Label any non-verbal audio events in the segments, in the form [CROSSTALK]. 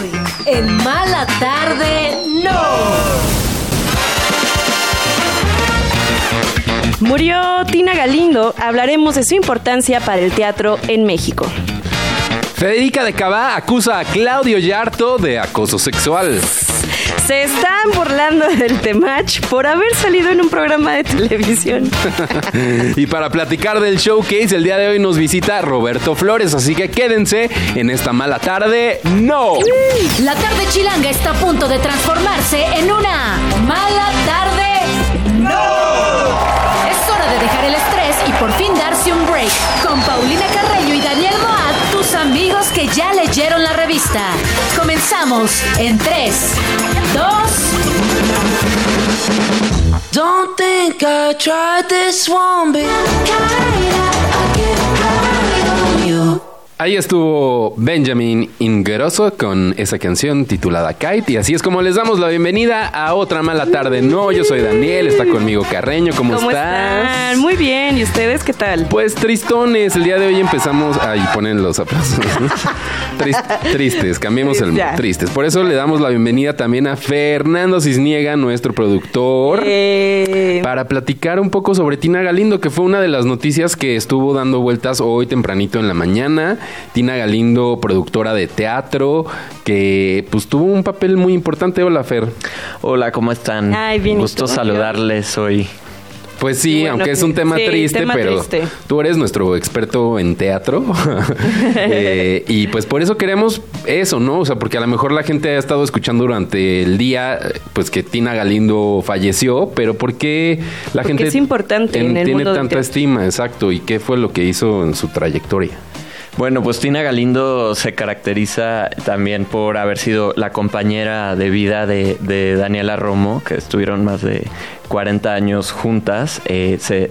Hoy, en Mala Tarde, no. Murió Tina Galindo. Hablaremos de su importancia para el teatro en México. Federica de Cabá acusa a Claudio Yarto de acoso sexual. Se están burlando del Temach por haber salido en un programa de televisión. [LAUGHS] y para platicar del showcase, el día de hoy nos visita Roberto Flores, así que quédense en esta mala tarde. ¡No! La tarde chilanga está a punto de transformarse en una mala tarde. ¡No! Es hora de dejar el estrés y por fin darse un break. Con Paulina Carreño y Daniel amigos que ya leyeron la revista. Comenzamos en 3, 2, Don't think I tried this one, but Ahí estuvo Benjamin Ingeroso con esa canción titulada Kite. Y así es como les damos la bienvenida a otra mala tarde. No, yo soy Daniel, está conmigo Carreño. ¿Cómo, ¿Cómo estás? están? Muy bien. ¿Y ustedes qué tal? Pues tristones, el día de hoy empezamos. Ahí ponen los aplausos. [LAUGHS] Tris- tristes, cambiemos el tristes. Por eso le damos la bienvenida también a Fernando Cisniega, nuestro productor. Eh, Para platicar un poco sobre Tina Galindo, que fue una de las noticias que estuvo dando vueltas hoy tempranito en la mañana. Tina Galindo, productora de teatro, que pues tuvo un papel muy importante. Hola, Fer. Hola, ¿cómo están? Ay, bien, ¿y Gusto tú? saludarles hoy. Pues sí, Bueno, aunque es un tema sí, triste, tema pero triste. tú eres nuestro experto en teatro. [LAUGHS] Eh, y pues por eso queremos eso, ¿no? O sea, porque a lo mejor la gente ha estado escuchando durante el día, pues que Tina Galindo falleció, pero ¿por qué la Porque gente es importante en el tiene mundo tanta estima? Exacto. ¿Y qué fue lo que hizo en su trayectoria? Bueno, pues Tina Galindo se caracteriza también por haber sido la compañera de vida de, Daniela Romo, que estuvieron más de 40 años juntas. Eh, se,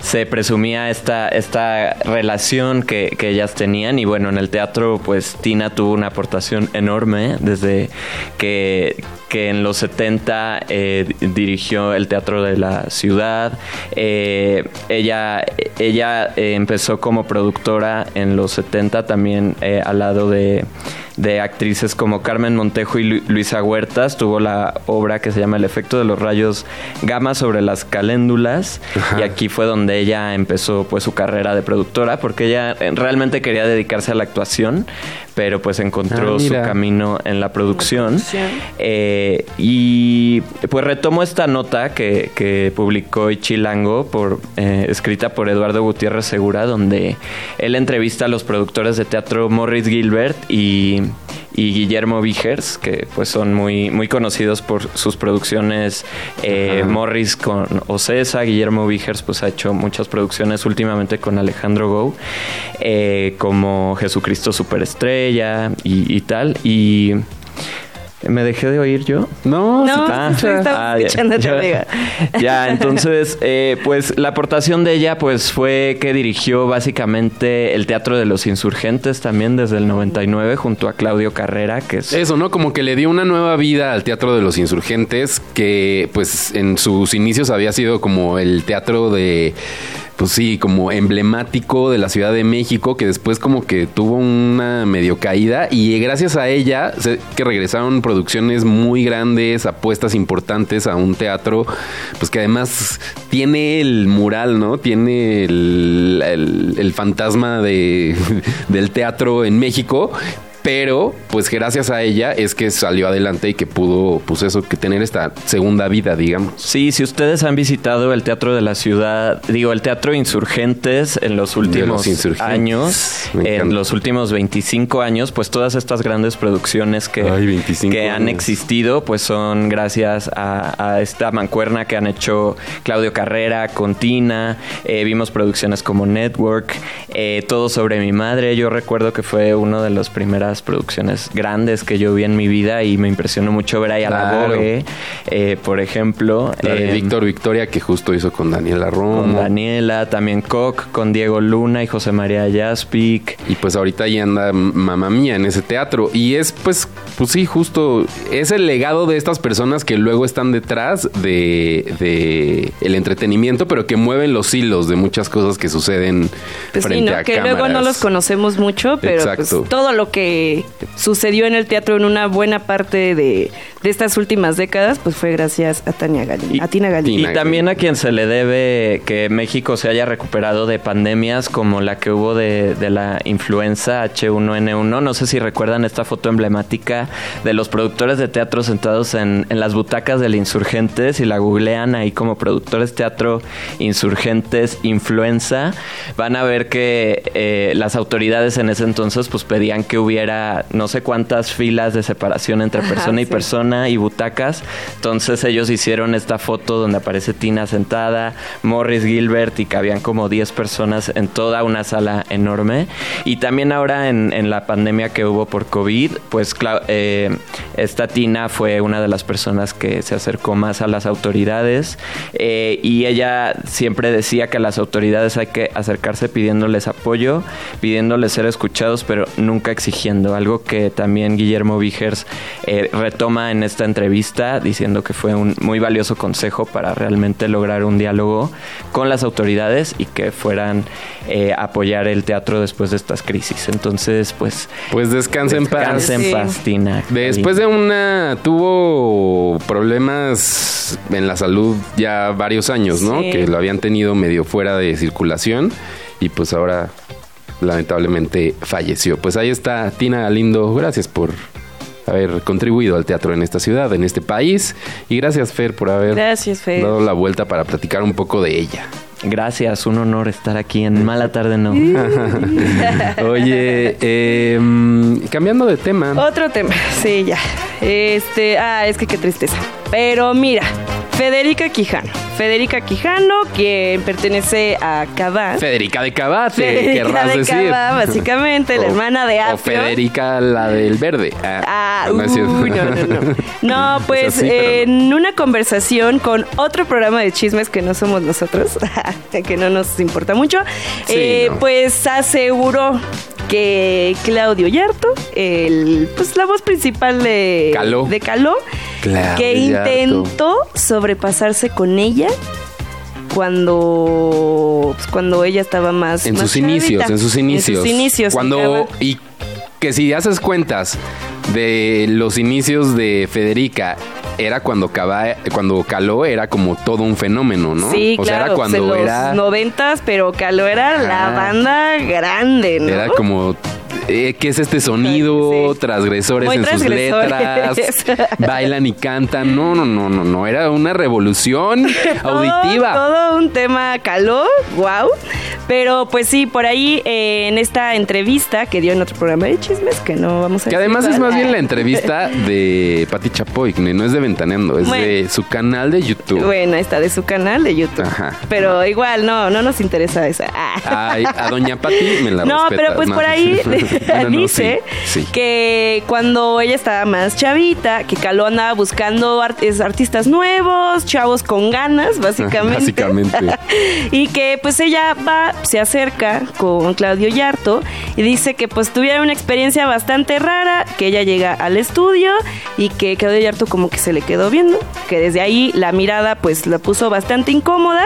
se presumía esta, esta relación que, que ellas tenían y bueno, en el teatro pues Tina tuvo una aportación enorme desde que, que en los 70 eh, dirigió el Teatro de la Ciudad. Eh, ella ella empezó como productora en los 70 también al lado de, de actrices como Carmen Montejo y Lu- Luisa Huertas. Tuvo la obra que se llama El efecto de los rayos gamma sobre las caléndulas Ajá. y aquí fue donde ella empezó pues su carrera de productora porque ella eh, realmente quería dedicarse a la actuación pero pues encontró Ah, su camino en la producción. producción. Eh, y pues retomo esta nota que, que publicó Chilango, por, eh, escrita por Eduardo Gutiérrez Segura, donde él entrevista a los productores de teatro Morris Gilbert y, y Guillermo Vigers, que pues son muy, muy conocidos por sus producciones. Eh. Morris con Ocesa, Guillermo Vigers pues ha hecho muchas producciones últimamente con Alejandro Gou, eh, como Jesucristo Superestrella y, y tal. Y me dejé de oír yo. No, No, [LAUGHS] Ah, ah. [LAUGHS] Ya, entonces, eh, pues la aportación de ella, pues fue que dirigió básicamente el Teatro de los Insurgentes también desde el 99 junto a Claudio Carrera, que es Eso, ¿no? Como que le dio una nueva vida al Teatro de los Insurgentes, que pues en sus inicios había sido como el teatro de, pues sí, como emblemático de la Ciudad de México, que después como que tuvo una medio caída y gracias a ella se- que regresaron producciones muy grandes, apuestas importantes a un teatro, pues que además tiene el mural, ¿no? Tiene el, el- el fantasma de, [LAUGHS] del teatro en México. Pero, pues gracias a ella es que salió adelante y que pudo, pues eso, que tener esta segunda vida, digamos. Sí, si ustedes han visitado el Teatro de la Ciudad, digo, el Teatro Insurgentes en los últimos años, en los últimos 25 años, pues todas estas grandes producciones que, Ay, 25 que han existido, pues son gracias a, a esta mancuerna que han hecho Claudio Carrera, Contina, eh, vimos producciones como Network, eh, Todo sobre mi madre, yo recuerdo que fue una de las primeras producciones grandes que yo vi en mi vida y me impresionó mucho ver ahí a la. Vogue, eh, por ejemplo. La de eh, Víctor Victoria, que justo hizo con Daniela Romo. Con Daniela, también Koch, con Diego Luna y José María Jaspic. Y pues ahorita ahí anda mamá mía en ese teatro. Y es pues, pues sí, justo, es el legado de estas personas que luego están detrás de, de el entretenimiento, pero que mueven los hilos de muchas cosas que suceden Pues sí, frente ¿no? a Que cámaras. luego no los conocemos mucho, pero pues, Exacto. todo lo que que sucedió en el teatro en una buena parte de, de estas últimas décadas, pues fue gracias a Tania Galindo, a Tina Galindo. Y también a quien se le debe que México se haya recuperado de pandemias como la que hubo de, de la influenza H1N1. No sé si recuerdan esta foto emblemática de los productores de teatro sentados en, en las butacas del Insurgentes y la googlean ahí como productores teatro Insurgentes Influenza. Van a ver que eh, las autoridades en ese entonces pues pedían que hubiera no sé cuántas filas de separación entre Ajá, persona y sí. persona y butacas. Entonces ellos hicieron esta foto donde aparece Tina sentada, Morris Gilbert y cabían como 10 personas en toda una sala enorme. Y también ahora en, en la pandemia que hubo por COVID, pues eh, esta Tina fue una de las personas que se acercó más a las autoridades eh, y ella siempre decía que a las autoridades hay que acercarse pidiéndoles apoyo, pidiéndoles ser escuchados, pero nunca exigiendo. Algo que también Guillermo Vigers eh, retoma en esta entrevista, diciendo que fue un muy valioso consejo para realmente lograr un diálogo con las autoridades y que fueran eh, a apoyar el teatro después de estas crisis. Entonces, pues, Pues descansa en paz. descansa en Sí. paz, Tina. Después de una tuvo problemas en la salud ya varios años, ¿no? Sí. Que lo habían tenido medio fuera de circulación y pues ahora lamentablemente falleció. Pues ahí está Tina Galindo, gracias por haber contribuido al teatro en esta ciudad, en este país y gracias Fer por haber Gracias, Fer. dado la vuelta para platicar un poco de ella. Gracias, un honor estar aquí en Mala Tarde No. [LAUGHS] Oye, eh, mm, cambiando de tema. Otro tema, [LAUGHS] sí, ya. Este, ah, es que qué tristeza. Pero mira, Federica Quijano. Federica Quijano, que pertenece a Cabá. Federica de Cabate, Federica querrás de decir. Cabá, básicamente, la O- hermana de O Apio. Federica, la del verde. Ah, no uy, no, no, no. [LAUGHS] No, pues en una conversación con otro programa de chismes que no somos nosotros, [LAUGHS] que no nos importa mucho, Sí, eh, no. pues aseguró que Claudio Yarto, el, pues la voz principal de Caló. de Caló, Claudio que Yarto. intentó sobrepasarse con ella cuando pues, cuando ella estaba más En más sus inicios, en sus inicios. en sus inicios Cuando y que si haces cuentas de los inicios de Federica era cuando cuando caló era como todo un fenómeno, ¿no? Sí, o sea, claro, era pues, en cuando los era noventas, pero Caló era la banda grande, ¿no? era como eh, ¿Qué es este sonido? [LAUGHS] Sí. Transgresores Muy en sus letras. [LAUGHS] Bailan y cantan. No, no, no, no, no. Era una revolución [LAUGHS] Todo- auditiva. Todo, un tema caló, wow. Pero pues sí, por ahí eh, en esta entrevista que dio en otro programa de chismes, que no vamos a Que además es más bien la [LAUGHS] entrevista de Pati Chapoy, no es de Ventaneando, es Bueno. de su canal de YouTube. Bueno, está de su canal de YouTube. Ajá. Pero igual, no, no nos interesa esa. Ah. [LAUGHS] Ay, a Doña Pati me la No, respetas, pero pues por ahí [LAUGHS] Bueno, no, dice sí, sí. que cuando ella estaba más chavita, que Caló andaba buscando art- artistas nuevos, chavos con ganas, básicamente. Básicamente. y que pues ella va, se acerca con Claudio Yarto y dice que pues tuvieron una experiencia bastante rara, que ella llega al estudio y que Claudio Yarto como que se le quedó viendo, que desde ahí la mirada pues la puso bastante incómoda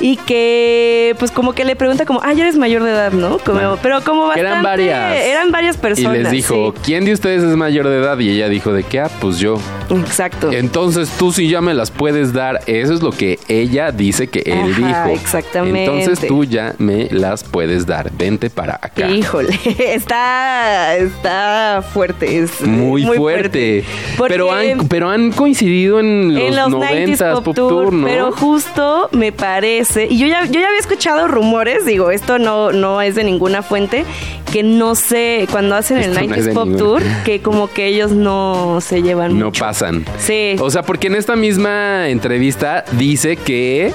y que pues como que le pregunta como, ah, ya eres mayor de edad, ¿no? Como- Bueno, pero como bastante... eran varias. Eran varias Y personas. les dijo, sí. ¿quién de ustedes es mayor de edad? Y ella dijo, ¿de qué? Ah, pues yo. Exacto. Entonces tú sí ya me las puedes dar. Eso es lo que ella dice que él Ajá, dijo. exactamente. Entonces tú ya me las puedes dar. Vente para acá. Híjole, [LAUGHS] está, está fuerte. Es Muy, fuerte. Pero han, pero han coincidido en los, en los 90s 90s Pop, Tour, ¿no? pero justo me parece, y yo ya, yo ya había escuchado rumores, digo, esto no, no es de ninguna fuente, que no sé, cuando hacen el Esto no 90s es de Pop. Tour, que como que ellos no se llevan No mucho. pasan. Sí. O sea, porque en esta misma entrevista dice que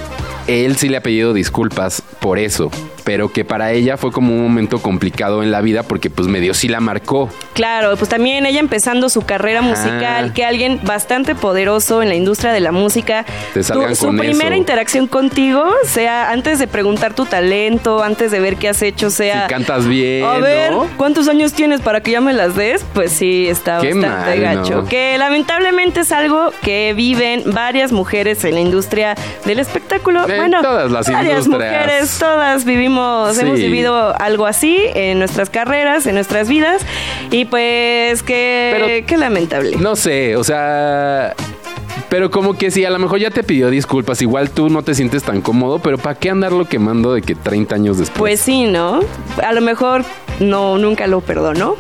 él sí le ha pedido disculpas por eso, pero que para ella fue como un momento complicado en la vida porque pues medio sí la marcó. Claro, pues también ella empezando su carrera musical, que alguien bastante poderoso en la industria de la música, Te su con primera eso. interacción contigo sea antes de preguntar tu talento, antes de ver qué has hecho, sea Si cantas bien, a ver, ¿no? ¿cuántos años tienes para que ya me las des? Pues sí, está Qué bastante mal, gacho. ¿no? Que lamentablemente es algo que viven varias mujeres en la industria del espectáculo. En bueno, todas las varias industrias. mujeres, todas vivimos hemos, Sí. hemos vivido algo así en nuestras carreras, en nuestras vidas. Y pues que, Pero- qué lamentable. No sé, o sea. Pero como que si a lo mejor ya te pidió disculpas, igual tú no te sientes tan cómodo, pero ¿para qué andarlo quemando de que 30 años después? Pues sí, ¿no? A lo mejor no, nunca lo perdonó.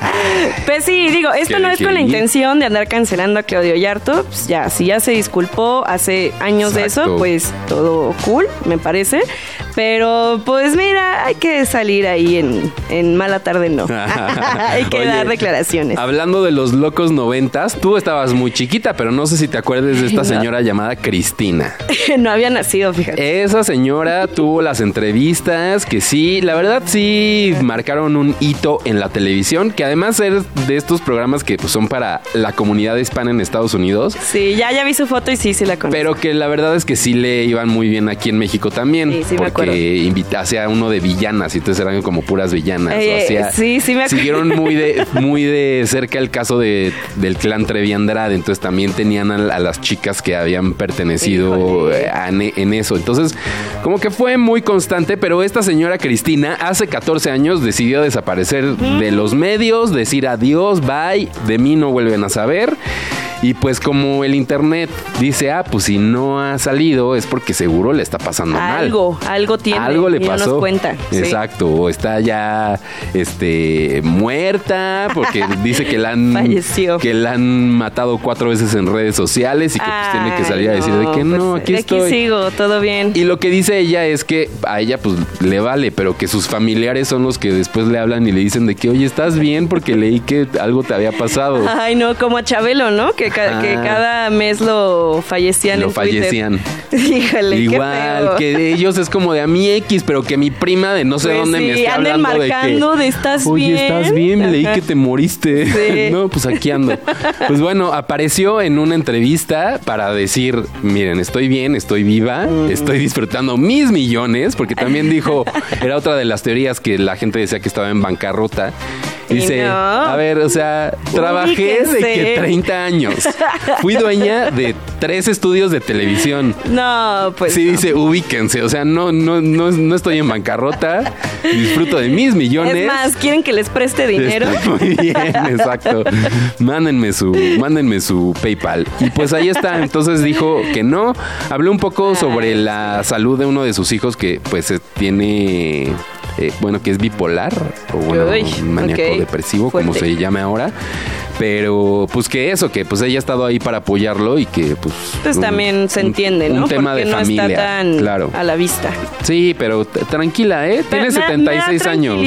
[LAUGHS] pues sí, digo, esto ¿Qué no es con la intención de andar cancelando a Claudio Yarto. Pues ya, si ya se disculpó hace años de eso, pues todo cool, me parece. Pero pues mira, hay que salir ahí en, en mala tarde, no. [LAUGHS] hay que Oye, dar declaraciones. Hablando de los locos noventas, tú estabas muy chiquita, pero no sé si te acuerdas de esta [LAUGHS] señora llamada Cristina. no había nacido, fíjate. Esa señora tuvo las entrevistas que sí, la verdad sí marcaron un hito en la televisión, que además es de estos programas que pues, son para la comunidad hispana en Estados Unidos. Sí, ya, ya vi su foto y sí, sí la conozco. Pero que la verdad es que sí le iban muy bien aquí en México también. Sí, sí me porque invita- hacía uno de villanas y entonces eran como puras villanas. Eh, o sí, sí me acuerdo. Siguieron muy de, [LAUGHS] muy de cerca el caso de, del clan Trevi Andrade. Entonces también tenían a, a las chicas que habían pertenecido eh, a- en eso. Entonces, como que fue muy constante, pero esta señora Cristina hace 14 años decidió desaparecer de los medios, decir adiós, bye, de mí no vuelven a saber. Y pues como el internet dice, ah, pues si no ha salido es porque seguro le está pasando mal. Algo, algo tiene. Algo le no pasó. nos cuenta. sí. Exacto. O está ya este muerta porque [LAUGHS] dice que la han Falleció. que la han matado cuatro veces en redes sociales y que pues, tiene que salir a decir de que pues, no, aquí de estoy. sigo, todo bien. Y lo que dice ella es que a ella pues le vale, pero que sus familiares son los que después le hablan y le dicen de que, oye, ¿estás bien? Porque leí que algo te había pasado. Ay, no, como a Chabelo, ¿no? Que, ca- que Ah. cada mes lo fallecían Lo en fallecían. [LAUGHS] Híjole, qué Igual, feo. que de ellos es como de a mí X, pero que mi prima de no sé Pues dónde me está hablando marcando de que de, "¿Estás Oye, bien?" ¿estás bien? Leí Ajá. que te moriste. Sí. [LAUGHS] no, pues aquí ando. Pues bueno, apareció en una entrevista para decir, miren, estoy bien, estoy viva, Mm. estoy disfrutando mis millones, porque también dijo, era otra de las teorías que la gente decía que estaba en bancarrota. Y Dice, no. a ver, o sea, trabajé de que Ubíquense. 30 años. [LAUGHS] Fui dueña de tres estudios de televisión. No, pues. Sí, no. dice, ubíquense. O sea, no, no, no, no estoy en bancarrota. Disfruto de mis millones. Es más, ¿quieren que les preste dinero? Está muy bien, [LAUGHS] exacto. Mándenme su, mándenme su PayPal. Y pues ahí está. Entonces dijo que no. Habló un poco sobre la salud de uno de sus hijos que pues tiene. Eh, bueno, que es bipolar o bueno, Uy, maníaco depresivo, como se llame ahora. Pero pues que eso, que pues ella ha estado ahí para apoyarlo y que pues... Pues un- también se un- entiende, un ¿no? tema Porque de no familia. está tan claro. a la vista. Sí, pero tranquila, ¿eh? Tiene Me da- me da 76 años.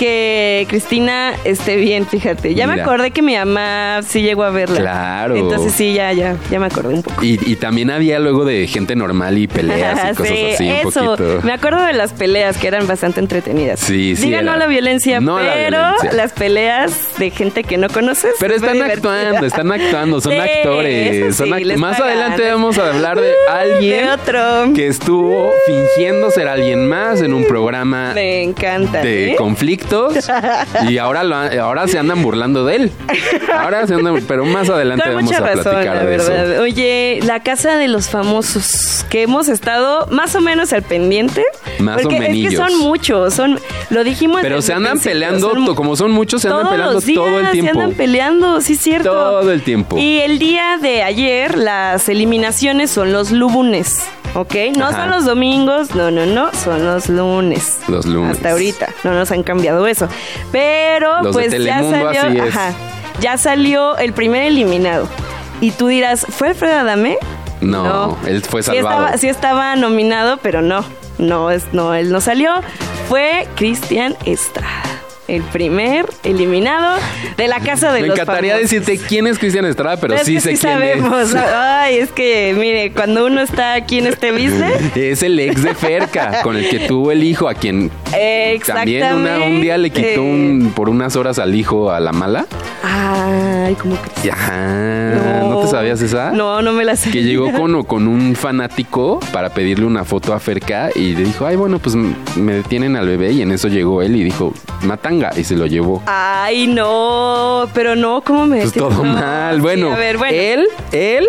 Que Cristina esté bien, fíjate. Ya me acordé que mi mamá sí llegó a verla. Claro. Entonces sí, ya, ya, ya me acordé un poco. Y, y también había luego de gente normal y peleas y [LAUGHS] cosas Sí, así un eso. poquito. Me acuerdo de las peleas que eran bastante entretenidas. Sí, sí, Diga no a era. la violencia, No a la pero violencia. las peleas de gente que no conoces. Pero están actuando, están actuando, son [LAUGHS] Sí, actores. son act- Más pagan. adelante vamos a hablar de [LAUGHS] alguien De otro. que estuvo fingiendo ser alguien más en un programa Me encanta. de ¿eh? Y ahora lo, ahora se andan burlando de él. Ahora se andan, pero más adelante Con vamos mucha a razón, platicar la de eso. Oye, la casa de los famosos, que hemos estado más o menos al pendiente. Más o porque es que son muchos, son, lo dijimos. Pero se andan peleando, son como son muchos, se andan peleando los días todo el Se tiempo. andan peleando, sí, cierto. Todo el tiempo. Y el día de ayer, las eliminaciones son los lunes. ¿Ok? No Ajá. son los domingos, no, no, no, son los lunes. Los lunes. Hasta ahorita, no nos han cambiado eso. Pero, Los de pues ya salió, así es. ajá, ya salió el primer eliminado. Y tú dirás, ¿fue Alfredo Adame? No, él fue Sí salvado. estaba, sí estaba nominado, pero no. No, es, no, él no salió. Fue Cristian Estrada. El primer eliminado de la casa de Me los encantaría famosos. decirte quién es Cristian Estrada, pero Es sí que sé sí quién sabemos. es. Ay, es que, mire, cuando uno está aquí en este business, [LAUGHS] Es el ex de Ferca, con el que tuvo el hijo, a quien también una- un día le quitó un, por unas horas al hijo a la mala. Ay, como que... Ajá, ¿no, te sabías esa? No, no me la sé. Que llegó con, con un fanático para pedirle una foto a Ferca y le dijo, ay, bueno, pues me detienen al bebé y en eso llegó él y dijo, y se lo llevó. Ay, no, pero no, ¿cómo me Pues todo mal. sí, Bueno, a ver, bueno. él, él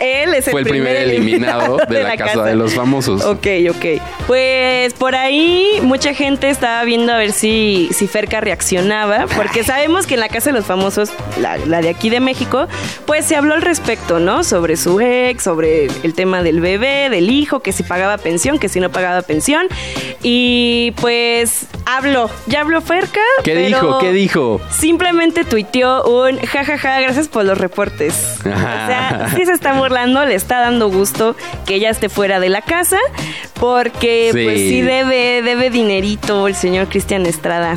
él es el Fue el primer eliminado [LAUGHS] de la casa de los famosos. Ok, ok. Pues por ahí mucha gente estaba viendo a ver si, si Ferca reaccionaba, porque sabemos que en la casa de los famosos, la, la de aquí de México, pues se habló al respecto, ¿no? Sobre su ex, sobre el tema del bebé, del hijo, que si pagaba pensión, que si no pagaba pensión. Y pues habló, ya habló Ferca. ¿Qué pero dijo? ¿Qué dijo? Simplemente tuiteó un jajaja, gracias por los reportes. [LAUGHS] O sea, sí se está burlando, le está dando gusto que ella esté fuera de la casa, porque Sí. pues sí debe, debe dinerito el señor Cristian Estrada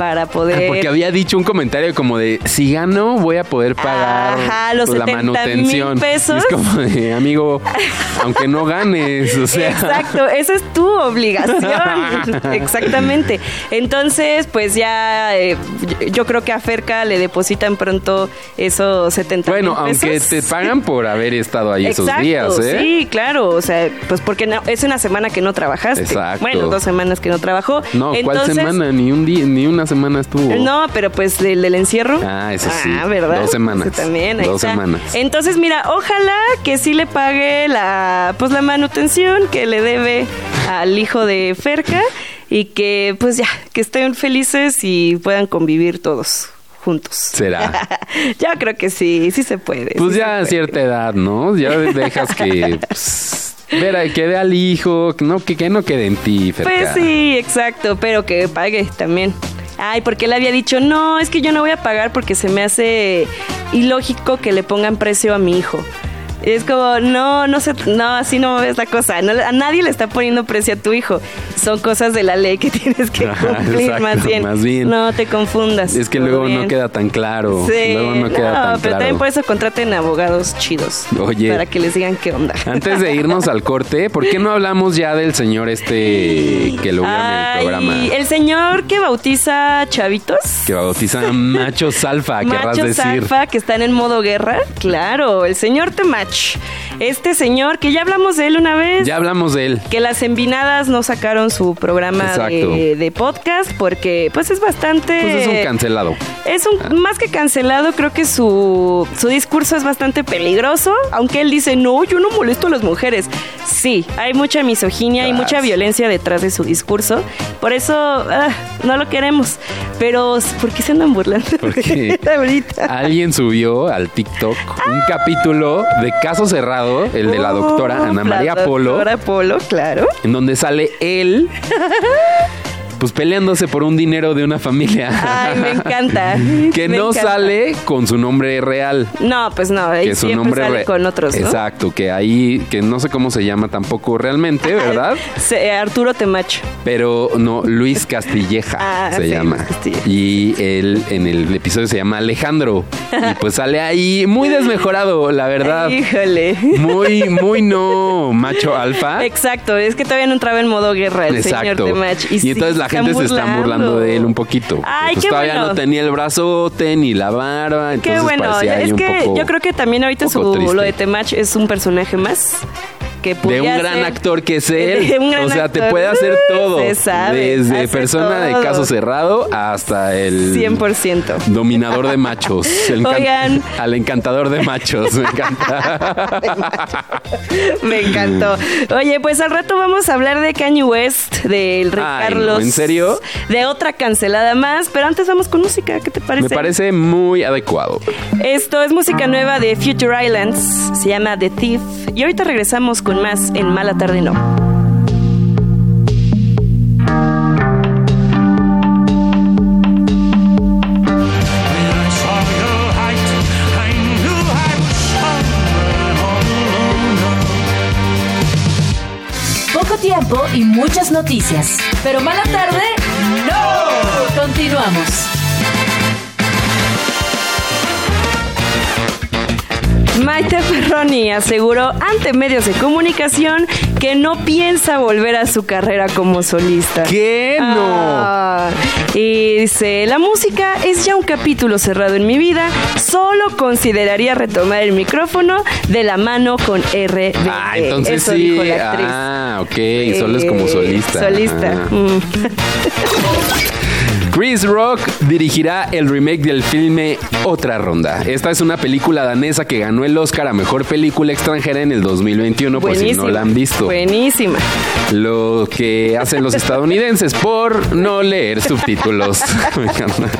para poder. Ah, Porque había dicho un comentario como de si gano voy a poder pagar Ajá, los la 70,000 manutención. Pesos. Es como de amigo, aunque no ganes, o sea. Exacto, esa es tu obligación. [LAUGHS] Exactamente. Entonces, pues ya eh, yo- creo que a Ferca le depositan pronto esos 70 Bueno, mil aunque pesos. te [LAUGHS] pagan por haber estado ahí esos días, ¿eh? Sí, claro, o sea, pues porque no- es una semana que no trabajaste. Exacto. Bueno, dos semanas que no trabajó. No, ¿cuál Entonces- semana? Ni un día, ni una semana estuvo. No, pero pues del, del encierro. Ah, eso sí. Ah, ¿verdad? Dos semanas. También, ahí Dos está. semanas. Entonces, mira, ojalá que sí le pague la, pues la manutención que le debe al hijo de Ferca y que, pues ya, que estén felices y puedan convivir todos juntos. Será. [LAUGHS] Yo creo que sí, sí se puede. Pues sí ya a cierta edad, ¿no? Ya dejas que. [LAUGHS] pues, ver, a- que vea al hijo, que no, que, que no quede en ti, Ferca. Pues sí, exacto, pero que pague también. Ay, porque él había dicho, no, es que yo no voy a pagar porque se me hace ilógico que le pongan precio a mi hijo. Es como, no, no sé, no, así no ves la cosa. No, a nadie le está poniendo precio a tu hijo. Son cosas de la ley que [LAUGHS] tienes que cumplir exacto, más, bien. más bien. No te confundas. Es que luego bien. no queda tan claro. Sí, luego no queda tan pero claro. también por eso contraten abogados chidos. Oye. Para que les digan qué onda. Antes de irnos al corte, ¿por qué no [LAUGHS] hablamos ya del señor este que lo vieron en el programa? El señor que bautiza chavitos. Que bautiza [LAUGHS] machos alfa, querrás Machos decir. alfa que están en modo guerra. Claro, el señor Temach. Este señor que ya hablamos de él una vez. Ya hablamos de él. Que las envinadas no sacaron su programa de, de podcast porque pues es bastante... Pues es un cancelado. Es un, más que cancelado, creo que su, su discurso es bastante peligroso, aunque él dice, no, yo no molesto a las mujeres. Sí, hay mucha misoginia y mucha violencia detrás de su discurso, por eso ah, no lo queremos. Pero, ¿por qué se andan burlando? Porque ahorita. alguien subió al TikTok un capítulo de Caso Cerrado, el de la doctora Ana la María Polo, Doctora Polo, claro. en donde sale él [LAUGHS] pues peleándose por un dinero de una familia. Ay, me encanta. [LAUGHS] que Me no encanta. sale con su nombre real. No, pues no, Que su nombre sale con otros, ¿no? Exacto, que ahí, que no sé cómo se llama tampoco realmente, ¿verdad? [LAUGHS] Arturo Temacho. Pero no, Luis Castilleja Ah, se sí, llama. Y él en el episodio se llama Alejandro. Y pues sale ahí muy desmejorado, la verdad. Híjole. Muy, muy no macho alfa. [LAUGHS] Exacto, es que todavía no entraba en modo guerra el señor Exacto. Temach. Y, sí, entonces la gente se está burlando de él un poquito. Ay, pues qué todavía bueno. no tenía el brazote ni la barba. Entonces Qué bueno, es un que poco- yo creo que también ahorita su, triste. lo de Temach es un personaje más que de un gran actor que es él. [LAUGHS] O sea, te puede hacer todo. Se sabe, Desde persona de caso cerrado hasta el 100%. dominador de machos. [LAUGHS] El Oigan. [LAUGHS] Al encantador de machos. Me encanta. Me encantó. Oye, pues al rato vamos a hablar de Kanye West, del Rey Ay, no, Carlos. ¿en serio? De otra cancelada más, pero antes vamos con música, ¿qué te parece? Me parece muy adecuado. Esto es música nueva de Future Islands, se llama The Thief. Y ahorita regresamos con más en Mala Tarde No. Poco tiempo y muchas noticias. Pero mala tarde, no. Continuamos. Maite Perroni aseguró ante medios de comunicación que no piensa volver a su carrera como solista. ¿Qué? No. Ah, y dice, la música es ya un capítulo cerrado en mi vida, solo consideraría retomar el micrófono de la mano con RBD. Ah, entonces Eso sí. dijo la actriz. Ah, ok. Solo es como Eh, solista. Solista. Ah. Mm. Chris Rock dirigirá el remake del filme Otra Ronda. Esta es una película danesa que ganó el Oscar a Mejor Película Extranjera en el 2021, por si no la han visto. Buenísima. Lo que hacen los estadounidenses por no leer subtítulos. [LAUGHS] Me encanta.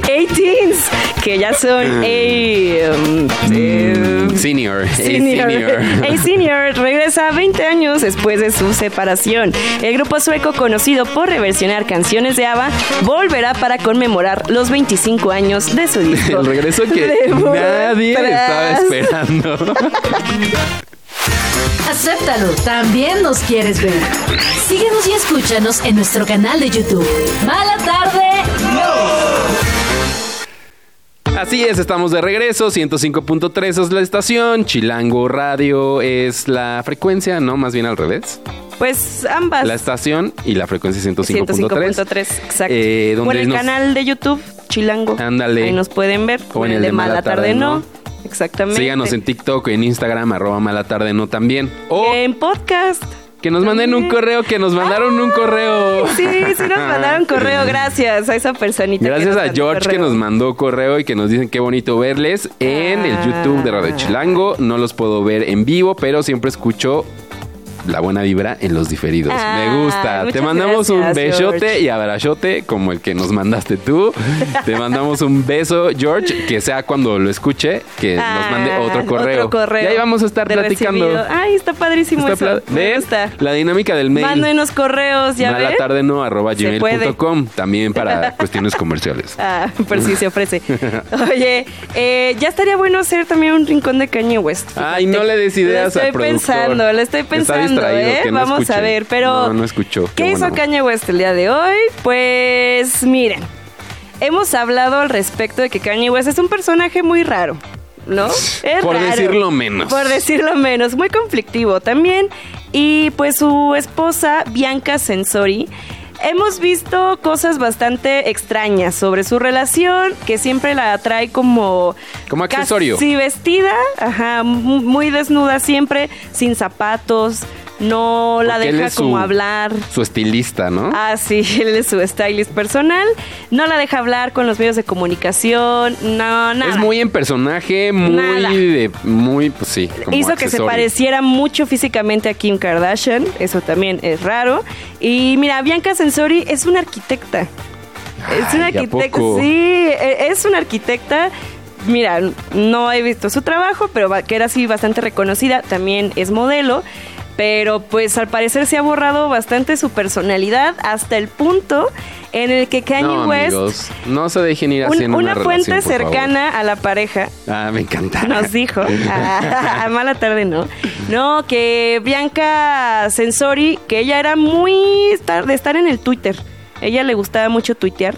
18s, que ya son A, um, eh, Senior. A Senior. senior. A [LAUGHS] Senior regresa 20 años después de su separación. El grupo sueco conocido por reversionar canciones de ABBA volverá para conmemorar los 25 años de su disco. El regreso que Debut nadie estaba esperando. [LAUGHS] Acéptalo, también nos quieres ver. Síguenos y escúchanos en nuestro canal de YouTube. Mala tarde. Así es, estamos de regreso. 105.3 es la estación. Chilango Radio es la frecuencia, no, más bien al revés. Pues ambas. La estación y la frecuencia 105.3. 105.3, exacto. Eh, o donde en el nos- canal de YouTube, Chilango. Ándale. Ahí nos pueden ver. O en el de Mala Tarde No. Exactamente. Síganos en TikTok, en Instagram, arroba mala tarde, no también. O En podcast. Que nos manden un correo, que nos mandaron un correo. Sí, sí nos [LAUGHS] mandaron correo. Gracias a esa personita. que Gracias nos a George que nos mandó correo y que nos dicen qué bonito verles en el Ah. YouTube de Radio Chilango. No los puedo ver en vivo, pero siempre escucho la buena vibra en los diferidos. Ah, Me gusta. Te mandamos un besote George. y abrazote como el que nos mandaste tú. Te mandamos un beso, George, que sea cuando lo escuche, que nos mande Ah, otro correo. correo Y ahí vamos a estar platicando. recibido. Ay, está padrísimo Está eso. ¿Ven? gusta. La dinámica del mail. Mándenos correos, ya Mala tarde no arroba gmail.com también para [LAUGHS] cuestiones comerciales. Ah, por si se ofrece. [LAUGHS] Oye, eh, ya estaría bueno hacer también un rincón de Kanye West. Ay, no le des ideas al estoy pensando, lo estoy pensando, distraído, ¿eh? que no Vamos a ver, pero... No, no escuchó. ¿Qué, Qué hizo. Kanye West el día de hoy? Pues miren, hemos hablado al respecto de que Kanye West es un personaje muy raro. ¿No? [LAUGHS] Es Por raro. decirlo menos. Por decirlo menos. Muy conflictivo también. Y pues su esposa, Bianca Sensori, hemos visto cosas bastante extrañas sobre su relación, que siempre la trae como... Como accesorio. Casi vestida, ajá, mu- muy desnuda siempre, sin zapatos, no la Porque deja su- como hablar. Su estilista, ¿no? Ah, sí, [LAUGHS] él es su stylist personal. No la deja hablar con los medios de comunicación. No, nada. Es muy en personaje, muy Nada. de. Muy, pues sí. como Hizo que se pareciera mucho físicamente a Kim Kardashian. Eso también es raro. Y mira, Bianca Sensori es una arquitecta. es una Ay, ¿a arquitecta. Sí, e- es una arquitecta. Mira, no he visto su trabajo, pero que era así bastante reconocida. También es modelo. Pero pues al parecer se ha borrado bastante su personalidad hasta el punto en el que Kanye No, West, amigos, no se dejen ir un- así en una, fuente favor. cercana a la pareja, Ah, me encanta. nos dijo, a, [LAUGHS] a mala tarde no, no, que Bianca Sensori, que ella era muy de estar en el Twitter, ella le gustaba mucho tuitear,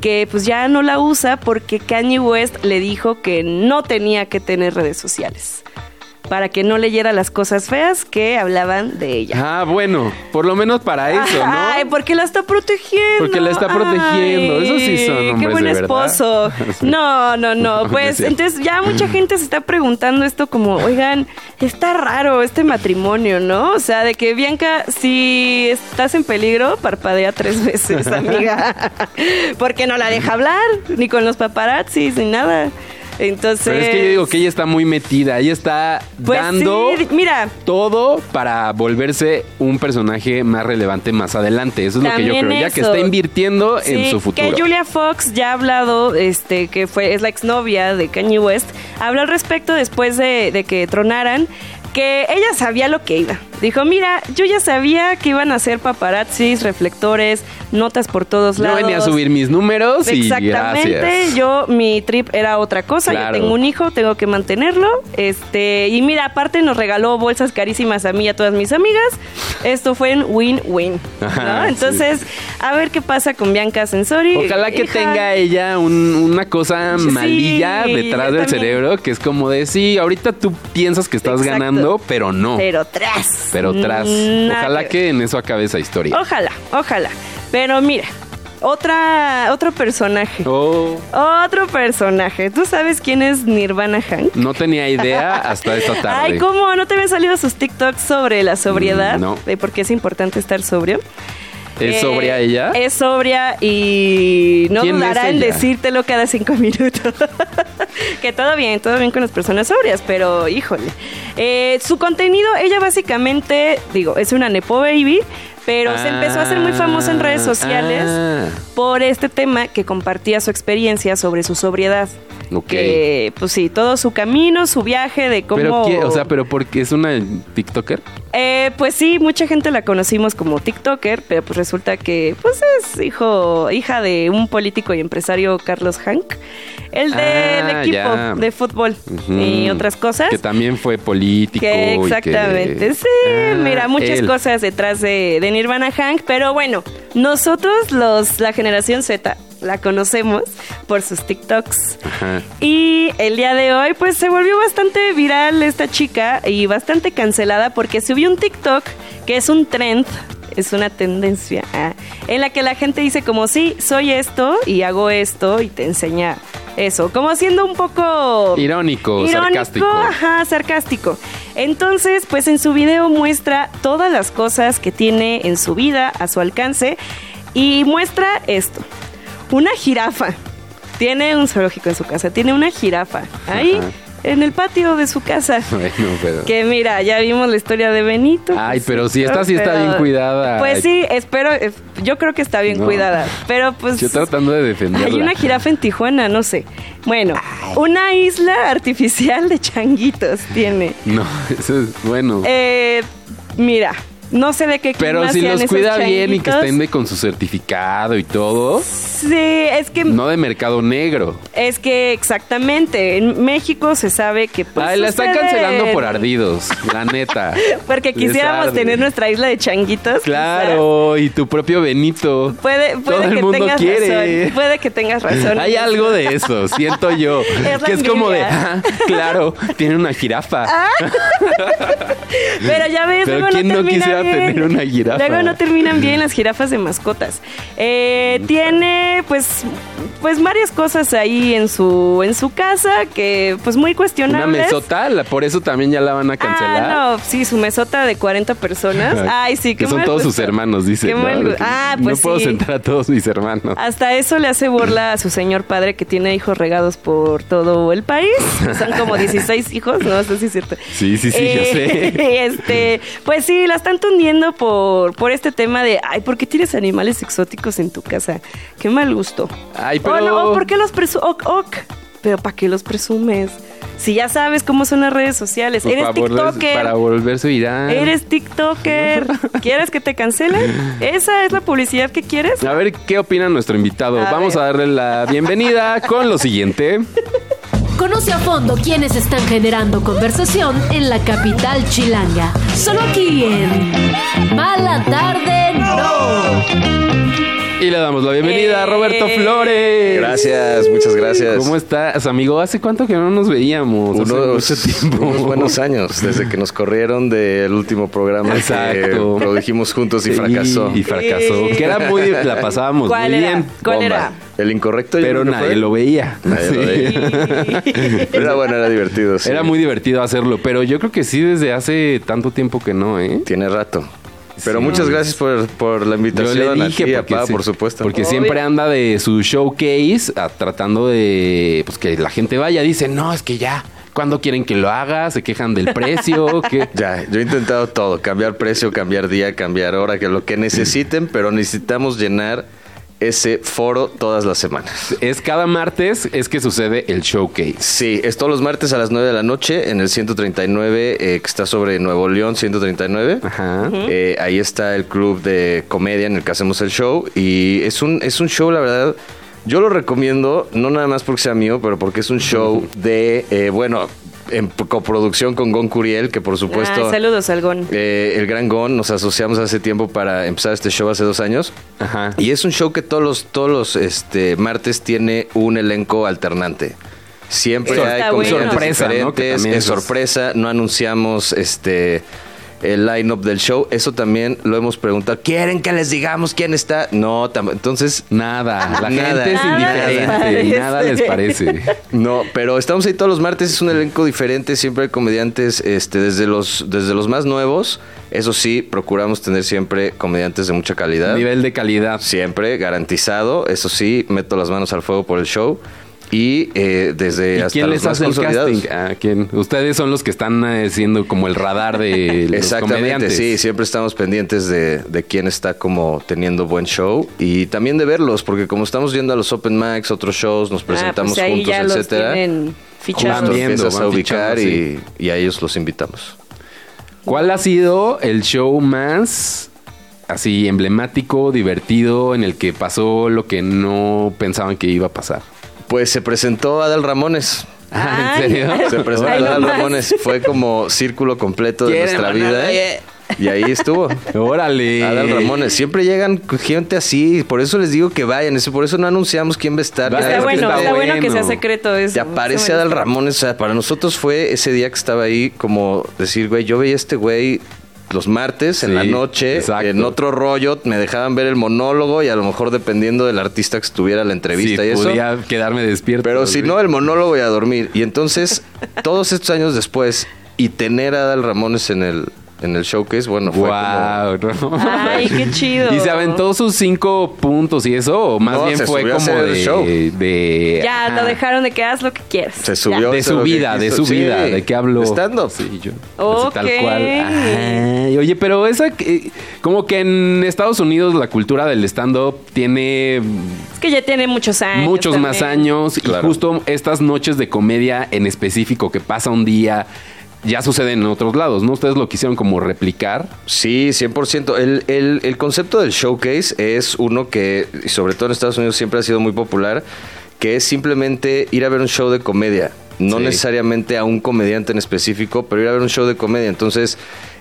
que pues ya no la usa porque Kanye West le dijo que no tenía que tener redes sociales. Para que no leyera las cosas feas que hablaban de ella. Ah, bueno, por lo menos para eso, ¿no? Ay, porque la está protegiendo. Porque la está protegiendo. Esos sí son hombres Qué buen de esposo. [LAUGHS] No, no, no. Pues no entonces ya mucha gente se está preguntando esto como, oigan, está raro este matrimonio, ¿no? O sea, de que Bianca, si estás en peligro, parpadea tres veces, [LAUGHS] amiga. [LAUGHS] porque no la deja hablar, ni con los paparazzis, ni nada. Entonces. Pero es que yo digo que ella está muy metida. Ella está pues dando sí, mira, todo para volverse un personaje más relevante más adelante. Eso es lo que yo creo. Ya que está invirtiendo en su futuro. Que Julia Fox ya ha hablado, este, que fue, es la exnovia de Kanye West, habló al respecto después de, de que tronaran, que ella sabía lo que iba. Dijo, mira, yo ya sabía que iban a ser paparazzis, reflectores, notas por todos Yo lados. venía a subir mis números y Exactamente, gracias. yo mi trip era otra cosa, Claro. yo tengo un hijo, tengo que mantenerlo, este, y mira, aparte nos regaló bolsas carísimas a mí y a todas mis amigas. Esto fue un win-win. ¿no? [LAUGHS] Ajá, Entonces, a ver qué pasa con Bianca Sensori. Ojalá que Hija, tenga ella un- una cosa malilla yo detrás del también. cerebro que es como de sí, ahorita tú piensas que estás Exacto. ganando, pero no. Pero tras. Pero tras. Nada Ojalá que en eso acabe esa historia. Ojalá, ojalá. Pero mira, otra, otro personaje. Oh, Otro personaje. ¿Tú sabes quién es Nirvana Hank? no tenía idea [LAUGHS] hasta esta tarde. Ay, ¿cómo? ¿No te habían salido sus TikToks sobre la sobriedad? Mm, no. De por qué es importante estar sobrio. ¿Es Eh, sobria ella? Es sobria y no ¿Quién es dudará en decírtelo cada cinco [LAUGHS] minutos. que todo bien, todo bien con las personas sobrias, pero híjole. Eh, su contenido, ella básicamente, digo, es una Nepo Baby, pero se empezó a hacer muy famosa en redes sociales Ah. por este tema que compartía su experiencia sobre su sobriedad. Ok. Que, pues sí, todo su camino, su viaje de cómo... Pero, ¿qué? o sea, pero porque es una TikToker. Eh, pues sí, mucha gente la conocimos como TikToker, pero pues resulta que pues es hijo, hija de un político y empresario Carlos Hank, el del Ah, equipo ya. de fútbol y otras cosas. Que también fue político. Que y que- exactamente, sí, Ah, mira, muchas él. cosas detrás de, de Nirvana Hank, pero bueno, nosotros los, la generación Z, la conocemos por sus TikToks. Ajá. Y el día de hoy, pues se volvió bastante viral esta chica y bastante cancelada porque subió un TikTok que es un trend, es una tendencia, ah, en la que la gente dice como, sí, soy esto y hago esto y te enseña eso, como siendo un poco... Irónico, sarcástico. Ajá, sarcástico. Entonces, pues en su video muestra todas las cosas que tiene en su vida a su alcance y muestra esto. Una jirafa. Tiene un zoológico en su casa, tiene una jirafa ahí. En el patio de su casa. [LAUGHS] Bueno, pero... Que mira, ya vimos la historia de Benito. Ay, pues, pero sí, esta sí está bien cuidada. Pues sí, espero, yo creo que está bien No. cuidada. Pero pues. Yo tratando de defenderla. Hay una jirafa en Tijuana, no sé. Bueno, una isla artificial de changuitos tiene. No, [LAUGHS] eso es bueno. Eh, mira, no sé de qué pero clima si sean los esos cuida bien y que changuitos. estén de con su certificado y todo, Sí, es que no de mercado negro. es que exactamente en México se sabe que pues Ay, la están sucede- cancelando por ardidos, la neta. [LAUGHS] porque Les quisiéramos arde. tener nuestra isla de changuitos. Claro, y tu propio Benito. Puede, puede Todo el que mundo tengas quiere. razón. Puede que tengas razón. [LAUGHS] Hay algo de eso, siento yo. [LAUGHS] Es la que es como de, envidia. ah, claro, tiene una jirafa. Pero ya ves, Pero luego ¿quién no termina quisiera tener una jirafa? Luego no terminan bien las jirafas de mascotas. Eh, tiene pues pues varias cosas ahí en su en su casa que pues muy Una cuestionables. mesota, la- por eso también ya la van a cancelar. Ah, no, sí, su mesota de 40 personas. Ay, sí, qué que son mal todos sus hermanos, dice. Qué ¿no? mal. Ah, pues no puedo sí. sentar a todos mis hermanos. Hasta eso le hace burla a su señor padre que tiene hijos regados por todo el país. Son como [LAUGHS] 16 hijos, no sé si es cierto. Sí, sí, sí, yo sé. [LAUGHS] Este, pues sí, la están tundiendo por, por este tema de, ay, ¿por qué tienes animales exóticos en tu casa? Qué mal gusto. Ay, O pero... no, o ¿por qué los presumes? Ok, ok. Pero ¿para qué los presumes? Si ya sabes cómo son las redes sociales. Pues Eres para volver- TikToker. Para volverse viral. Eres TikToker. ¿Quieres que te cancelen? ¿Esa es la publicidad que quieres? A ver, ¿qué opina nuestro invitado? A Vamos ver. a darle la bienvenida con lo siguiente. [LAUGHS] Conoce a fondo quiénes están generando conversación en la capital chilanga. Solo aquí en Mala Tarde No. Y le damos la bienvenida a Eh. Roberto Flores. Gracias, muchas gracias. ¿Cómo estás, amigo? ¿Hace cuánto que no nos veíamos? Hace Unos, mucho tiempo. unos buenos años, desde que nos corrieron del último programa Exacto. que produjimos juntos y Sí, fracasó. Y fracasó. Sí. Que era muy... La pasábamos ¿Cuál muy era? bien. ¿Cuál Bomba. era? El incorrecto. Pero nadie fue. lo veía. Nadie lo veía. Pero [LAUGHS] era bueno, era divertido. sí. Era muy divertido hacerlo, pero yo creo que sí desde hace tanto tiempo que no, ¿eh? Tiene rato. Pero Sí. muchas gracias por, por la Yo invitación. le a dije a porque, Pa, sí- por supuesto. porque Obvio. siempre anda de su showcase a- tratando de pues que la gente vaya. Dice, no, es que ya, ¿cuándo quieren que lo haga? Se quejan del precio. [LAUGHS] que Ya, yo he intentado todo, cambiar precio, cambiar día, cambiar hora, que lo que necesiten, pero necesitamos llenar ese foro todas las semanas. Es cada martes es que sucede el showcase. Sí, es todos los martes a las 9 de la noche en el 139, eh, que está sobre Nuevo León, 139. Ajá. Eh, ahí está el club de comedia en el que hacemos el show. Y es un, es un show, la verdad, yo lo recomiendo, no nada más porque sea mío, pero porque es un show de, eh, bueno, en coproducción con Gon Curiel, que por supuesto... Ah, saludos, Algón. eh, el Gran Gon, nos asociamos hace tiempo para empezar este show hace dos años. Ajá. Y es un show que todos los, todos los este, martes tiene un elenco alternante. Siempre Eso hay comediantes bueno. Sorpresa, ¿no? Que diferentes, es es- sorpresa, no anunciamos este el line-up del show. Eso también lo hemos preguntado. ¿Quieren que les digamos quién está? No, entonces Nada, la Nada. gente es indiferente, nada les parece. No, pero estamos ahí todos los martes, es un elenco diferente, siempre hay comediantes, este, desde los, desde los más nuevos, eso sí, procuramos tener siempre comediantes de mucha calidad. Nivel de calidad. Siempre, garantizado, eso sí, meto las manos al fuego por el show. Y eh, desde ¿Y hasta quién los les más hace el consolidados. casting? Ah, ¿quién? Ustedes son los que están eh, siendo como el radar de los [LAUGHS] Exactamente, comediantes. sí, siempre estamos pendientes de, de quién está como teniendo buen show y también de verlos, porque como estamos yendo a los open mics, otros shows, nos Ah, presentamos pues ahí juntos, ya los etcétera. tienen Justo fichados. Van viendo, empiezas a van ubicar fichando, y, y a ellos los invitamos. ¿Cuál ha sido el show más así emblemático, divertido, en el que pasó lo que no pensaban que iba a pasar? Pues se presentó Adal Ramones. [LAUGHS] Ah, ¿En Ay. serio? Se presentó Ay, Adal. Ramones. Fue como círculo completo de ¿Quieren nuestra vida. Y ahí estuvo. Órale. Adal Ramones. Siempre llegan gente así. Por eso les digo que vayan. Por eso no anunciamos quién va a estar. Está bueno, está está bueno que sea secreto eso. Te aparece Adal. Ramones. O sea, para nosotros fue ese día que estaba ahí como decir, güey, yo veía a este güey los martes en Sí, la noche, exacto. en otro rollo, me dejaban ver el monólogo y a lo mejor dependiendo del artista que estuviera la entrevista Sí, y eso. podía quedarme despierto. Pero si no, el monólogo y a dormir. Y entonces, todos estos años después, y tener a Adal Ramones en el, en el showcase, bueno, fue Wow, ¿no? Ay, qué [LAUGHS] chido. ¿Y se aventó sus cinco puntos y eso? ¿O más No, bien fue como de, show. de- Ya ajá, lo dejaron de que haz lo que quieras. Se subió. De su vida, de su Sí, vida. ¿De qué hablo? Stand-up. Sí, yo. Ok. así tal cual. Ay, oye, pero esa... que- Como que en Estados Unidos la cultura del stand-up tiene Es que ya tiene muchos años. muchos más años y justo estas noches de comedia en específico que pasa un día ya suceden en otros lados, ¿no? Ustedes lo quisieron como replicar. Sí, 100%. El, el, el concepto del showcase es uno que, sobre todo en Estados Unidos, siempre ha sido muy popular, que es simplemente ir a ver un show de comedia. No Sí. necesariamente a un comediante en específico, pero ir a ver un show de comedia. Entonces,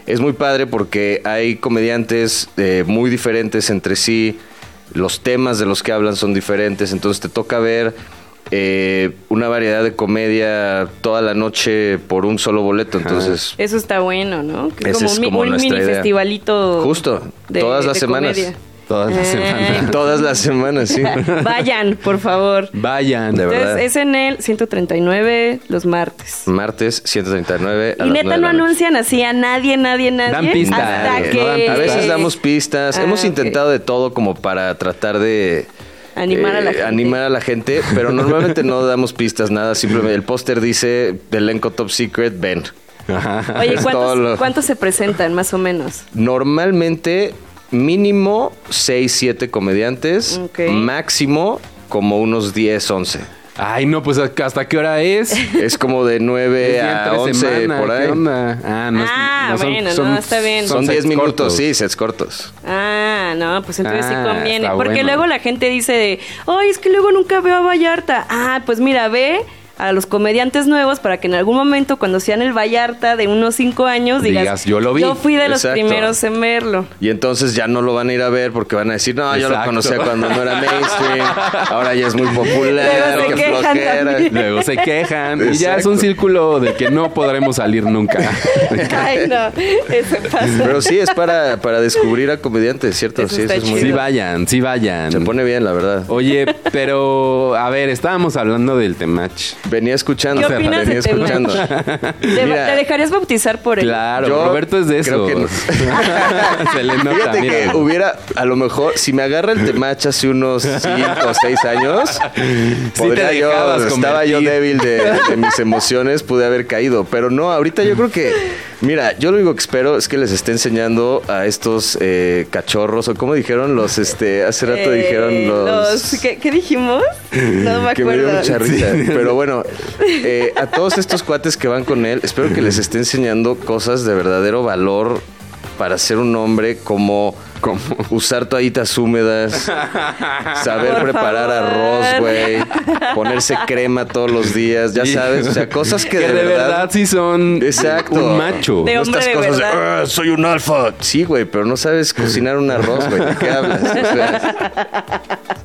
es muy padre porque hay comediantes eh, muy diferentes entre sí. Los temas de los que hablan son diferentes. Entonces, te toca ver eh, una variedad de comedia toda la noche por un solo boleto. Entonces, Eso está bueno, ¿no? Que es como es un, como mini idea. festivalito. Justo, de- todas las de semanas. comedia. Todas las Eh. semanas. [LAUGHS] Todas las semanas, sí. [LAUGHS] Vayan, por favor. Vayan. De verdad. Entonces, es en el 139 los martes. Martes 139 a Y las neta 9 de no anuncian así a nadie, nadie, nadie. Dan pistas, Hasta que... dan pistas. A veces damos pistas. Ah, Hemos ok. intentado de todo como para tratar de eh, Animar a la gente. animar a la gente, pero normalmente no damos pistas, nada. Simplemente el póster dice elenco top secret, ven. [LAUGHS] Oye, ¿cuántos, lo- ¿cuántos se presentan más o menos? Normalmente mínimo 6, 7 comediantes, máximo como unos 10, 11. Ay, no, pues ¿hasta qué hora es? [LAUGHS] Es como de 9 Es día a entre 11 semana, por ahí. ¿Qué onda? Ah, no, es- Ah, no son- bueno, son- no, está bien. Son sets 10 minutos, cortos. sí, sets cortos. Ah, no, pues entonces sí Ah, conviene. está Porque bueno. luego la gente dice de, ay, es que luego nunca veo a Vallarta. Ah, pues mira, ve a los comediantes nuevos para que en algún momento, cuando sean el Vallarta de unos cinco años, digas, Digas, "Yo lo vi". Yo fui de los primeros en verlo. Y entonces ya no lo van a ir a ver porque van a decir, no, yo lo conocía cuando no era [LAUGHS] mainstream, ahora ya es muy popular, Luego se qué quejan. Luego se quejan y ya es un círculo del que no podremos salir nunca. [LAUGHS] Ay, no, eso pasa. Pero sí, es para, para descubrir a comediantes, ¿cierto? Eso sí, eso es muy Sí vayan, sí vayan. Se pone bien, la verdad. Oye, pero a ver, estábamos hablando del temach. Venía escuchando. ¿Qué opinas venía de escuchando. [LAUGHS] ¿Te, Mira. te dejarías bautizar por él? Claro, Yo Roberto es de creo eso. que no. [LAUGHS] Se le nota, Fíjate mira. que hubiera, a lo mejor, si me agarra el temach hace unos 5 o 6 años, podría te yo, estaba yo débil de, de mis emociones, pude haber caído. Pero no, ahorita yo creo que, mira, yo lo único que espero es que les esté enseñando a estos eh, cachorros, o como dijeron los, este, hace rato Eh, dijeron los... ¿qué, qué dijimos? No me que me dio mucha risa. Pero bueno, eh, a todos estos cuates que van con él, espero que les esté enseñando cosas de verdadero valor para ser un hombre como, como [LAUGHS] usar toallitas húmedas, [LAUGHS] saber Por preparar favor. arroz, güey, ponerse crema todos los días, ya Sí. sabes, o sea, cosas que, que de verdad sí son Exacto. un macho. De no hombre estas de cosas de, verdad. "Ah, soy un alfa. Sí, güey, pero no sabes cocinar un arroz, güey. ¿De qué hablas? O sea,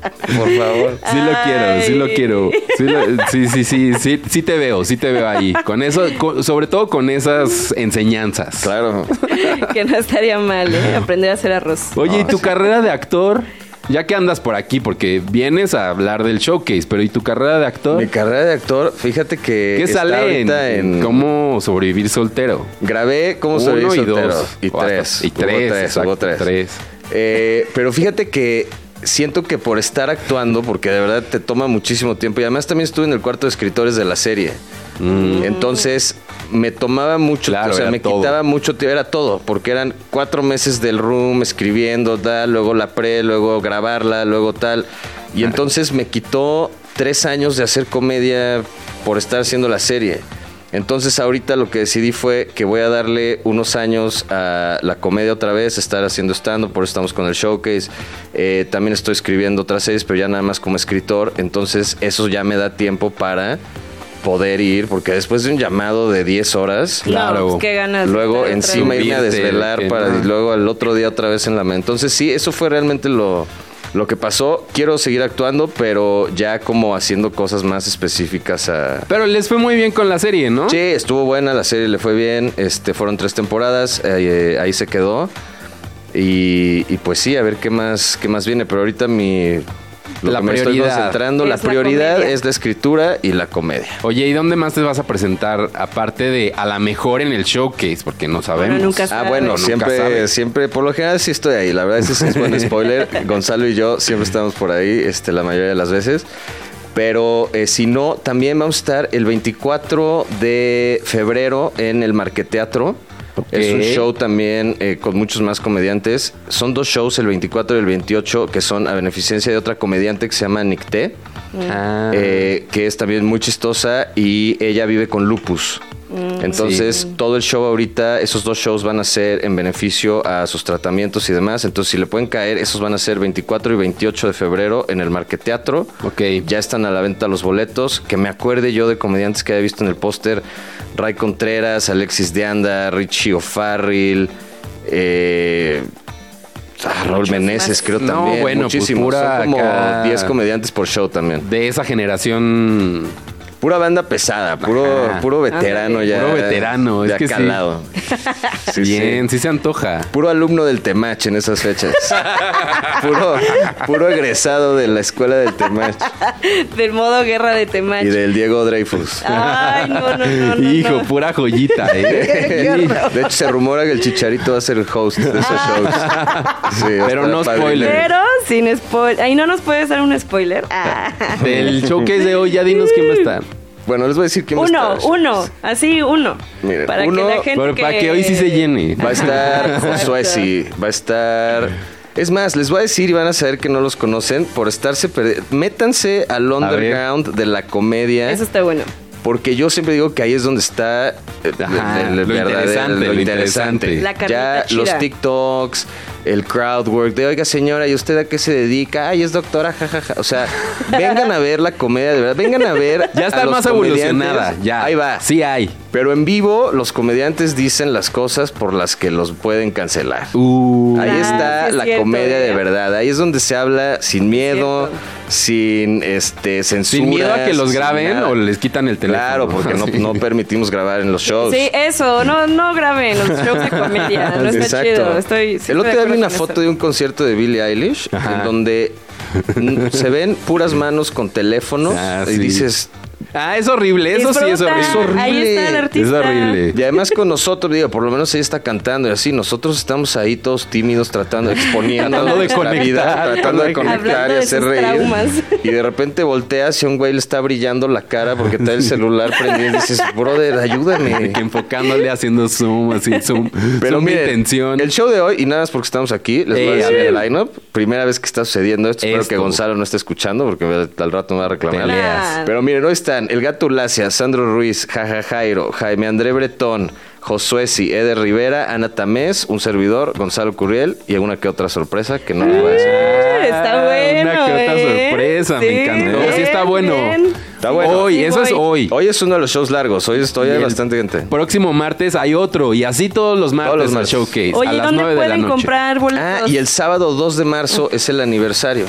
[LAUGHS] por favor. Sí lo quiero, sí lo quiero. Sí, lo- sí, sí, sí, sí, sí te veo, sí te veo ahí. Con eso, con- sobre todo con esas enseñanzas. Claro. [LAUGHS] que no estaría mal, ¿eh? Aprender a hacer arroz. Oye, ¿y tu carrera de actor? Ya que andas por aquí, porque vienes a hablar del showcase, pero ¿y tu carrera de actor? Mi carrera de actor, fíjate que ¿Qué está sale en, ahorita en, cómo sobrevivir soltero? Grabé cómo Uno sobrevivir y soltero. dos. Y tres. y Hubo tres, tres, exacto, hubo tres. tres. Eh, pero fíjate que siento que por estar actuando, porque de verdad te toma muchísimo tiempo, y además también estuve en el cuarto de escritores de la serie. Entonces me tomaba mucho, Mm. Claro, o sea, me todo. quitaba mucho tiempo, era todo, porque eran cuatro meses del room escribiendo, tal, luego la pre, luego grabarla, luego tal. Y entonces me quitó tres años de hacer comedia por estar haciendo la serie. Entonces ahorita lo que decidí fue que voy a darle unos años a la comedia otra vez, estar haciendo stand por eso estamos con el showcase. Eh, también estoy escribiendo otras series, pero ya nada más como escritor. Entonces eso ya me da tiempo para poder ir, porque después de un llamado de 10 horas, Claro. Pues qué ganas. de luego encima irme a desvelar para no. y luego al otro día otra vez en la mente. Entonces sí, eso fue realmente lo, lo que pasó. Quiero seguir actuando, pero ya como haciendo cosas más específicas a... Pero les fue muy bien con la serie, ¿no? Sí, estuvo buena, la serie le fue bien, este, fueron tres temporadas, eh, eh, ahí se quedó. Y, y pues sí, a ver qué más, qué más viene, pero ahorita mi... Lo La que me estoy prioridad. concentrando, Es la la prioridad comedia. es la escritura y la comedia. Oye, ¿y dónde más te vas a presentar? Aparte de a la mejor en el showcase, porque no sabemos. Bueno, nunca Ah, sabe. bueno, Nunca siempre, sabes. siempre, por lo general sí estoy ahí. La verdad es que es buen spoiler. [LAUGHS] Gonzalo y yo siempre estamos por ahí, este, la mayoría de las veces. Pero eh, si no, también vamos a estar el 24 de febrero en el Marqueteatro. Es un show también eh, con muchos más comediantes. Son dos shows, el 24 y el 28, que son a beneficencia de otra comediante que se llama Nicté, Ah. eh, que es también muy chistosa y ella vive con lupus. Entonces, todo el show ahorita, esos dos shows van a ser en beneficio a sus tratamientos y demás. Entonces, si le pueden caer, esos van a ser 24 y 28 de febrero en el Marqueteatro. Ok. Ya están a la venta los boletos. Que me acuerde yo de comediantes que había visto en el póster. Ray Contreras, Alexis de Anda, Richie O'Farrill, eh, ah, Raúl Meneses, creo No, también. bueno, pues, pura Son como acá- 10 comediantes por show también. De esa generación. Pura banda pesada, puro, Ajá. puro veterano ya. Puro veterano, de es que sí. acalado. [LAUGHS] Sí, bien, sí. sí se antoja. Puro alumno del Temach en esas fechas. [LAUGHS] puro, puro egresado de la escuela del Temach Del modo guerra de Temach. y del Diego Dreyfus. Ay, no, no, no. no, Hijo, no. pura joyita, ¿eh? [LAUGHS] De hecho, se rumora que el Chicharito va a ser el host de esos shows. Sí, Pero no padre. spoiler. Pero sin spoiler. Ahí no nos puedes dar un spoiler. Ah. Del showcase de hoy, ya dinos quién va a estar. Bueno, les voy a decir quién va a Uno, estar. uno. Así, uno. Miren, para uno- que la gente. Pero para que hoy sí se llene. Va a estar Josué, sí. Va a estar. Es más, les voy a decir y van a saber que no los conocen por estarse. perdi- Métanse al underground de la comedia. Eso está bueno. Porque yo siempre digo que ahí es donde está eh, Ajá, el- el lo verdadero- interesante, lo interesante. La Ya los. TikToks, el crowd work de, oiga señora, ¿y usted a qué se dedica? Ay, es doctora, jajaja. O sea, [LAUGHS] vengan a ver la comedia, de verdad. Vengan a ver. Ya a está los más evolucionada, ya. Ahí va. Sí hay. Pero en vivo, los comediantes dicen las cosas por las que los pueden cancelar. Uh, Ahí Ah, está es la cierto, comedia de verdad. Ahí es donde se habla sin miedo, sin este censura. sin miedo a que los graben nada. o les quitan el teléfono. Claro, porque no, [LAUGHS] Sí. no permitimos grabar en los shows. Sí, eso. No, no graben los shows de comedia. No [LAUGHS] está chido. Estoy, El otro día vi una foto de un concierto de Billie Eilish Ajá. en donde se ven puras manos con teléfonos Ah, y sí. dices, Ah, es horrible. Eso sí es horrible. Es horrible. Ahí está el Es horrible. Y además con nosotros, digo, por lo menos ella está cantando y así, nosotros estamos ahí todos tímidos tratando, exponiendo Tratando de conectar, vida, tratando de conectar y hacer reír. traumas. Y de repente volteas y a un güey le está brillando la cara porque está el celular prendido y dices, brother, ayúdame. Que enfocándole, haciendo zoom, así, zoom. Pero zoom miren, intención. el show de hoy, y nada más porque estamos aquí, les voy a Eh, decir el lineup. Primera vez que está sucediendo esto, espero Esto. que Gonzalo no esté escuchando porque al rato me va a reclamar. Peleas. Pero miren, hoy están El Gato Ulacia, Sandro Ruiz, Jaja Jairo, Jaime André Bretón, Josué Si, Eder Rivera, Ana Tamés, un servidor, Gonzalo Curriel y alguna que otra sorpresa que no les voy a decir. Ah, Está bueno. Una que otra ¿eh? sorpresa, me Sí, encantó. bien, Sí, está bueno. bien. Está bueno. Hoy, Sí, eso es voy. hoy. Hoy es uno de los shows largos, hoy estoy hay bastante gente. Próximo martes hay otro. Y así todos los martes, los el martes. showcase. a Oye, las ¿dónde 9 de la pueden noche. comprar boletos? Ah, y el sábado 2 de marzo es el aniversario.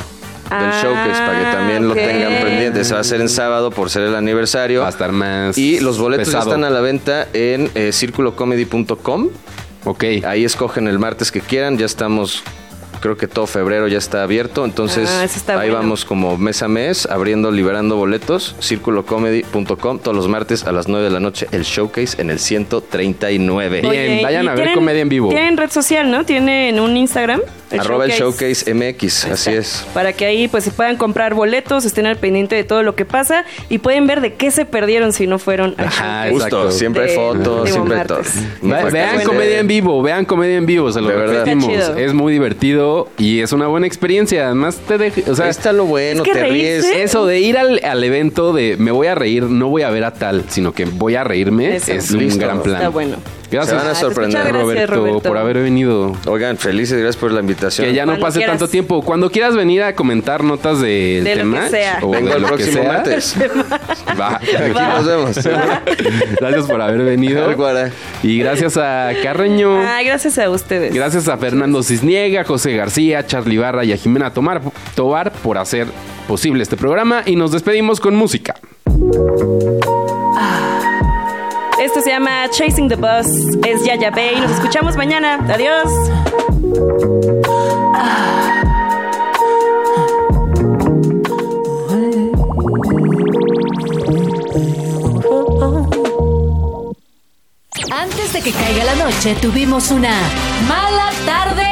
Del Ah, showcase para que también ok. lo tengan pendiente. Se va a hacer en sábado por ser el aniversario. Va a estar más. Y los boletos pesado. están a la venta en eh, circulocomedy.com. Ok. Ahí escogen el martes que quieran. Ya estamos, creo que todo febrero ya está abierto. Entonces Ah, está ahí bueno. vamos como mes a mes abriendo, liberando boletos. Circulocomedy.com todos los martes a las 9 de la noche. El showcase en el 139. Bien, Oye, vayan ¿y a ver tienen- comedia en vivo. Tienen red social, ¿no? Tienen un Instagram. Arroba el showcase MX. Así es. Para que ahí pues se puedan comprar boletos, estén al pendiente de todo lo que pasa y pueden ver de qué se perdieron si no fueron al Ajá, showcase. Justo, Exacto. siempre hay De- fotos, de siempre hay todo. Ve- vean comedia en vivo, vean comedia en vivo, se lo De repetimos. Es muy divertido y es una buena experiencia. Además, te deja, o sea, Ahí está lo bueno, Es que te ríes. reírse- eso de ir al, al evento de me voy a reír, no voy a ver a tal, sino que voy a reírme, Eso. es un gran plan. Está bueno. Gracias, Se van a Ah, sorprender. gracias, Roberto, Roberto. por haber venido. Oigan, felices, gracias por la invitación. Que ya no Cuando pase quieras. tanto tiempo. Cuando quieras venir a comentar notas del De lo tema que sea. o Vengo de el lo que próximo sea, martes. [LAUGHS] va. [LAUGHS] Aquí nos vemos. [LAUGHS] Gracias por haber venido. Y gracias a Carreño. Ay, gracias a ustedes. Gracias a Fernando Cisniega, José García, Charlie Barra y a Jimena Tomar, Tobar por hacer posible este programa y nos despedimos con música. Esto se llama Chasing the Bus. Es Yaya Bay. Nos escuchamos mañana. Adiós. Antes de que caiga la noche, tuvimos una mala tarde.